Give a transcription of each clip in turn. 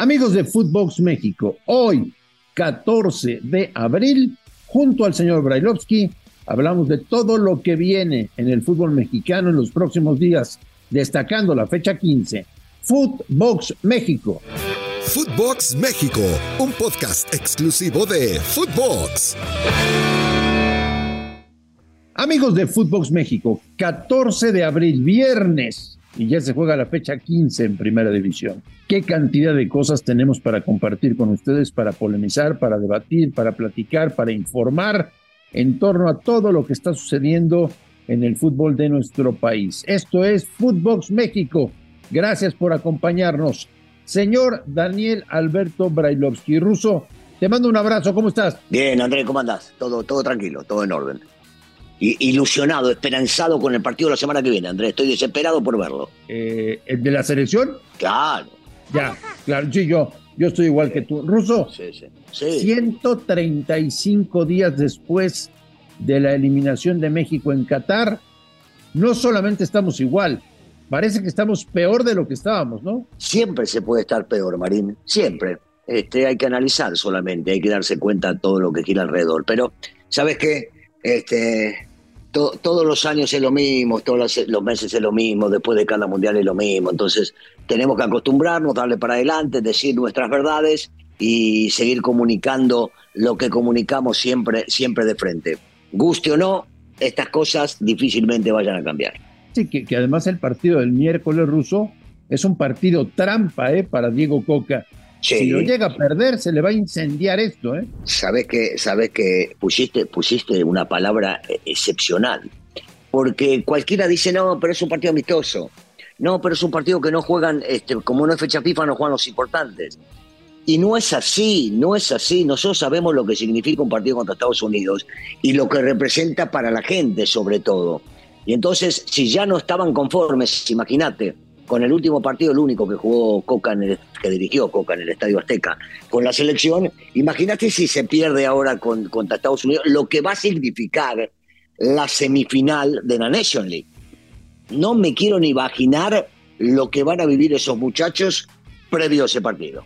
Amigos de Footbox México, hoy, 14 de abril, junto al señor Brailovsky, hablamos de todo lo que viene en el fútbol mexicano en los próximos días, destacando la fecha 15. Footbox México. Footbox México, un podcast exclusivo de Footbox. Amigos de Footbox México, 14 de abril, viernes, y ya se juega la fecha 15 en Primera División. ¿Qué cantidad de cosas tenemos para compartir con ustedes, para polemizar, para debatir, para platicar, para informar en torno a todo lo que está sucediendo en el fútbol de nuestro país? Esto es Footbox México. Gracias por acompañarnos. Señor Daniel Alberto Brailovsky Russo, te mando un abrazo, ¿cómo estás? Bien, Andrés, ¿cómo andás? Todo, todo tranquilo, todo en orden ilusionado, esperanzado con el partido de la semana que viene, Andrés. Estoy desesperado por verlo. Eh, ¿El de la selección? Claro. Ya, claro, sí, yo, yo estoy igual que tú. Ruso, sí, sí, sí. 135 días después de la eliminación de México en Qatar, no solamente estamos igual, parece que estamos peor de lo que estábamos, ¿no? Siempre se puede estar peor, Marín, siempre. Este, hay que analizar solamente, hay que darse cuenta de todo lo que gira alrededor. Pero, ¿sabes qué? Este, todos los años es lo mismo, todos los, meses es lo mismo, después de cada mundial es lo mismo. Entonces, tenemos que acostumbrarnos, darle para adelante, decir nuestras verdades y seguir comunicando lo que comunicamos siempre, siempre de frente. Guste o no, estas cosas difícilmente vayan a cambiar. Sí, que, que además el partido del miércoles ruso es un partido trampa ¿eh? para Diego Coca. Si lo llega a perder, se le va a incendiar esto, ¿eh? Sabes que, sabes que pusiste, pusiste una palabra excepcional. Porque cualquiera dice, no, pero es un partido amistoso. No, pero es un partido que no juegan, este, como no es fecha FIFA, no juegan los importantes. Y no es así, no es así. Nosotros sabemos lo que significa un partido contra Estados Unidos y lo que representa para la gente, sobre todo. Y entonces, si ya no estaban conformes, imagínate, con el último partido, el único que jugó Coca, que dirigió Coca en el Estadio Azteca, con la selección, imagínate si se pierde ahora con, contra Estados Unidos, lo que va a significar la semifinal de la Nation League. No me quiero ni imaginar lo que van a vivir esos muchachos previo a ese partido.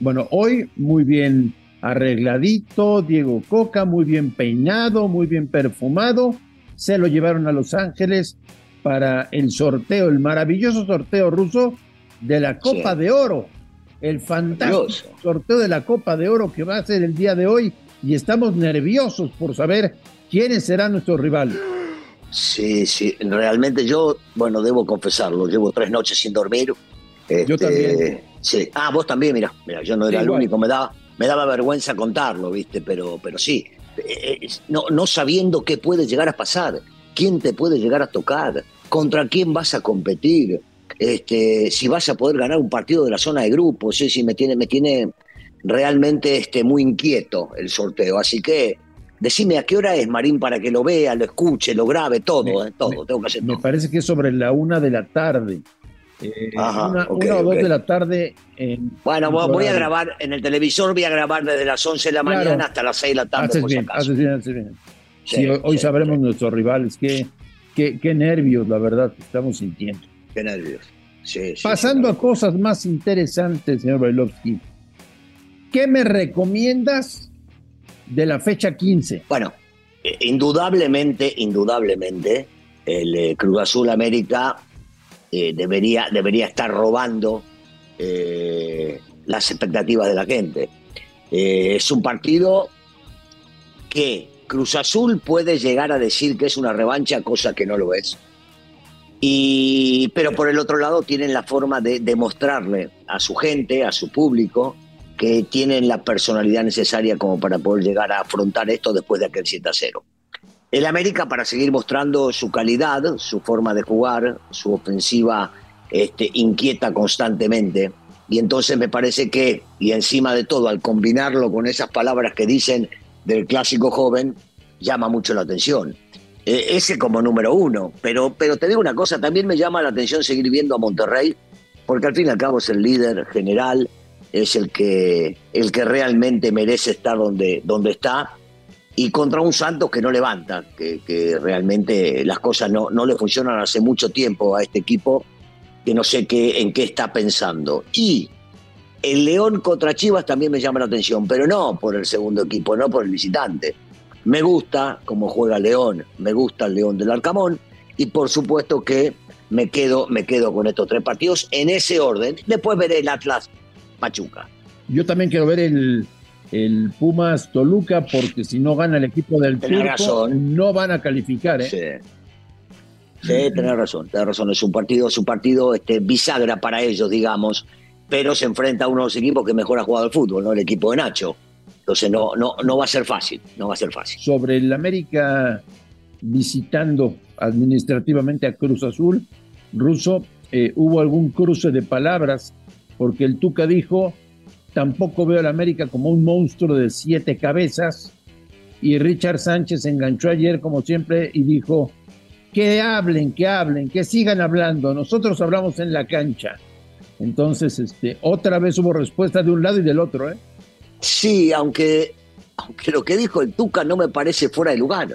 Bueno, hoy muy bien arregladito, Diego Coca, muy bien peinado, muy bien perfumado, se lo llevaron a Los Ángeles para el sorteo, el maravilloso sorteo ruso de la Copa de Oro. El fantástico sorteo de la Copa de Oro que va a ser el día de hoy y estamos nerviosos por saber quiénes serán nuestros rivales. Sí, sí, realmente yo, bueno, debo confesarlo, llevo tres noches sin dormir. yo este, también. Sí. Ah, vos también, mira, mira, yo no era el único, me daba, me daba vergüenza contarlo, viste, pero, pero sí, eh, eh, no, no sabiendo qué puede llegar a pasar, quién te puede llegar a tocar, contra quién vas a competir, este, si vas a poder ganar un partido de la zona de grupos, sí, sí, me tiene, me tiene realmente este, muy inquieto el sorteo. Así que decime a qué hora es, Marín, para que lo vea, lo escuche, lo grabe, todo, eh, todo, tengo que hacer Me parece que es sobre la una de la tarde. Eh, una, o dos de la tarde. En, bueno, voy a grabar en el televisor, voy a grabar desde las 11 de la mañana hasta las 6 de la tarde. Haces bien, haces bien, haces bien. Sí, hoy, sabremos nuestros rivales. que Qué, nervios, la verdad, estamos sintiendo. Qué nervios. Sí, Pasando a cosas más interesantes, señor Bailovsky, ¿qué me recomiendas de la fecha 15? Bueno, eh, indudablemente, indudablemente, el eh, Cruz Azul América eh, debería, debería estar robando las expectativas de la gente. es un partido que Cruz Azul puede llegar a decir que es una revancha, cosa que no lo es. Y, pero por el otro lado tienen la forma de demostrarle a su gente, a su público, que tienen la personalidad necesaria como para poder llegar a afrontar esto después de aquel 7 a 0. El América para seguir mostrando su calidad, su forma de jugar, su ofensiva este, inquieta constantemente. Y entonces me parece que, y encima de todo, al combinarlo con esas palabras que dicen del clásico joven llama mucho la atención. Eh, ese como número uno, pero, pero te digo una cosa, también me llama la atención seguir viendo a Monterrey, porque al fin y al cabo es el líder general, es el que, el que realmente merece estar donde, donde está, y contra un Santos que no levanta, que, que realmente las cosas no, no le funcionan hace mucho tiempo a este equipo, que no sé qué, en qué está pensando. Y el León contra Chivas también me llama la atención, pero no por el segundo equipo, no por el visitante. Me gusta cómo juega León, me gusta el León del Arcamón y por supuesto que me quedo, me quedo con estos tres partidos en ese orden. Después veré el Atlas Pachuca. Yo también quiero ver el, el Pumas Toluca porque si no gana el equipo del Turco no van a calificar. ¿eh? Sí. Sí, tenés razón, tenés razón. Es un partido, es un partido este, bisagra para ellos, digamos, pero se enfrenta a uno de los equipos que mejor ha jugado el fútbol, ¿no? El equipo de Nacho. Entonces no, no, no va a ser fácil, no va a ser fácil. Sobre el América visitando administrativamente a Cruz Azul, Ruso, eh, hubo algún cruce de palabras, porque el Tuca dijo, tampoco veo al América como un monstruo de siete cabezas, y Richard Sánchez enganchó ayer como siempre y dijo, que hablen, que hablen, que sigan hablando. Nosotros hablamos en la cancha. Entonces, este, otra vez hubo respuesta de un lado y del otro, ¿eh? Sí, aunque, aunque lo que dijo el Tuca no me parece fuera de lugar.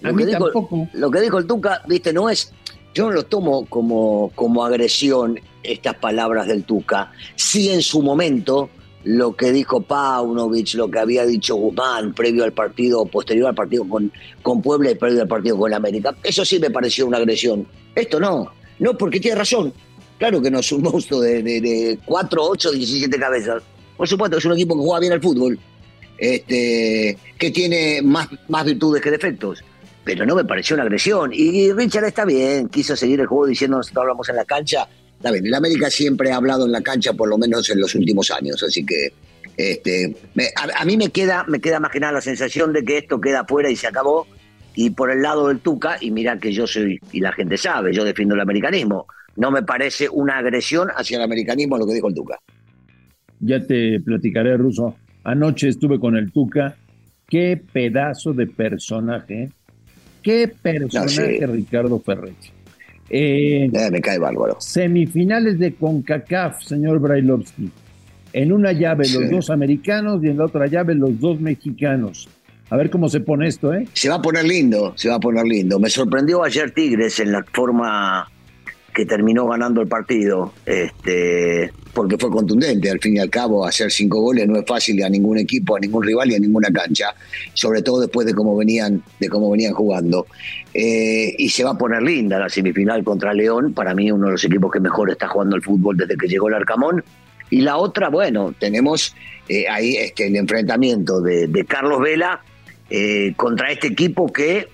Lo, A que, mí dijo, tampoco. lo que dijo el Tuca, viste, no es. Yo no lo tomo como, como agresión estas palabras del Tuca. Sí, en su momento, lo que dijo Paunovic, lo que había dicho Guzmán previo al partido, posterior al partido con, con Puebla y previo al partido con América. Eso sí me pareció una agresión. Esto no, no, porque tiene razón. Claro que no es un monstruo de, de, de 4, 8, 17 cabezas. Por supuesto, es un equipo que juega bien al fútbol, este, que tiene más, más virtudes que defectos. Pero no me pareció una agresión. Y Richard está bien, quiso seguir el juego diciendo nosotros hablamos en la cancha. Está bien, el América siempre ha hablado en la cancha, por lo menos en los últimos años. Así que este, me- a, a mí me queda, me queda más que nada la sensación de que esto queda afuera y se acabó. Y por el lado del Tuca, y mira que yo soy, y la gente sabe, yo defiendo el americanismo. No me parece una agresión hacia el americanismo lo que dijo el Tuca. Ya te platicaré, Ruso. Anoche estuve con el Tuca. Qué pedazo de personaje. ¿eh? Qué personaje, sí. Ricardo Ferretti. Eh, Eh, me cae bárbaro. semifinales de CONCACAF, señor Brailovsky. En una llave Sí. los dos americanos y en la otra llave los dos mexicanos. A ver cómo se pone esto, ¿eh? Se va a poner lindo, se va a poner lindo. Me sorprendió ayer Tigres en la forma que terminó ganando el partido, este, porque fue contundente. Al fin y al cabo, hacer cinco goles no es fácil a ningún equipo, a ningún rival y a ninguna cancha, sobre todo después de cómo venían, de cómo venían jugando. Eh, y se va a poner linda la semifinal contra León, para mí uno de los equipos que mejor está jugando el fútbol desde que llegó el Arcamón. Y la otra, bueno, tenemos eh, ahí este, el enfrentamiento de, Carlos Vela eh, contra este equipo que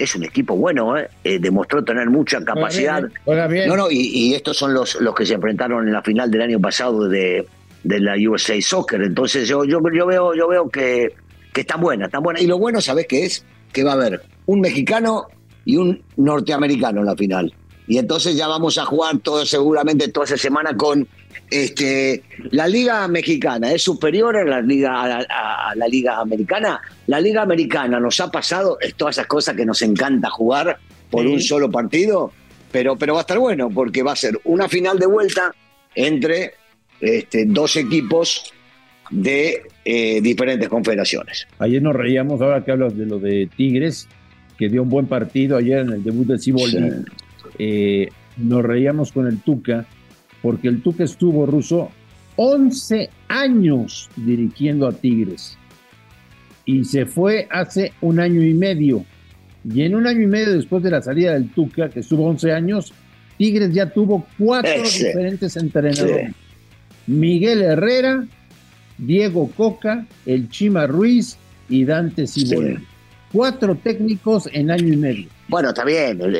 es un equipo bueno, ¿eh? Eh, demostró tener mucha capacidad. Juega bien. No, no, y, y estos son los, los que se enfrentaron en la final del año pasado de, de la USA Soccer. Entonces yo, yo, yo veo, yo veo que, que están buenas, están buenas. Y lo bueno, ¿sabes qué es? Que va a haber un mexicano y un norteamericano en la final. Y entonces ya vamos a jugar todo, seguramente toda esa semana con este la liga mexicana es superior a la liga a la, a la liga americana la liga americana nos ha pasado es todas esas cosas que nos encanta jugar por Sí. un solo partido pero pero va a estar bueno porque va a ser una final de vuelta entre este, dos equipos de eh, diferentes confederaciones Ayer nos reíamos, ahora que hablas de lo de Tigres, que dio un buen partido ayer en el debut de Ciboldi. Sí. Eh, nos reíamos con el Tuca, porque el Tuca estuvo ruso 11 años dirigiendo a Tigres y se fue hace un año y medio. Y en un año y medio después de la salida del Tuca, que estuvo 11 años, Tigres ya tuvo cuatro Ese. diferentes entrenadores. Miguel Herrera, Diego Coca, el Chima Ruiz y Dante. Sí. Cuatro técnicos en año y medio. Bueno, está bien, el,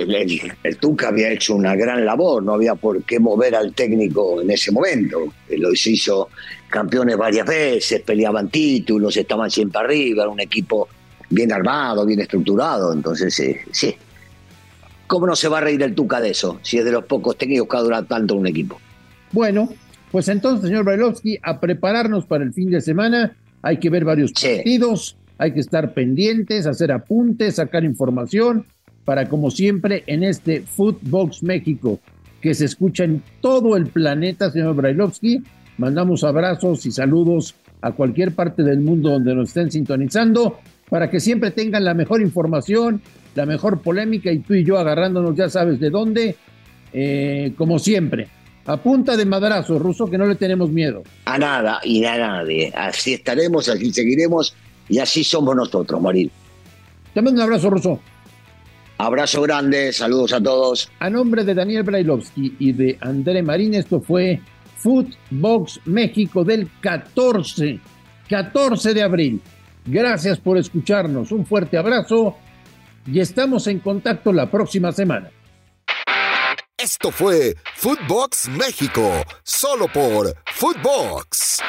el- Tuca había hecho una gran labor, no había por qué mover al técnico en ese momento. Eh, Lo hizo campeones varias veces, peleaban títulos, estaban siempre arriba, era un equipo bien armado, bien estructurado, entonces eh, sí. ¿Cómo no se va a reír el Tuca de eso, si es de los pocos técnicos que ha durado tanto un equipo? Bueno, pues entonces, señor Brailovsky, a prepararnos para el fin de semana. Hay que ver varios Sí. partidos, hay que estar pendientes, hacer apuntes, sacar información, para como siempre en este Footbox México, que se escucha en todo el planeta, señor Brailovsky. Mandamos abrazos y saludos a cualquier parte del mundo donde nos estén sintonizando, para que siempre tengan la mejor información, la mejor polémica y tú y yo agarrándonos, ya sabes de dónde, eh, como siempre A punta de madrazo, Ruso, que no le tenemos miedo. A nada y a nadie. Así estaremos, así seguiremos y así somos nosotros, Marín. Te mando un abrazo, Ruso. Abrazo grande, saludos a todos. A nombre de Daniel Brailovsky y de André Marín, esto fue Footbox México del 14, 14 de abril. Gracias por escucharnos, un fuerte abrazo y estamos en contacto la próxima semana. Esto fue Footbox México, solo por Footbox.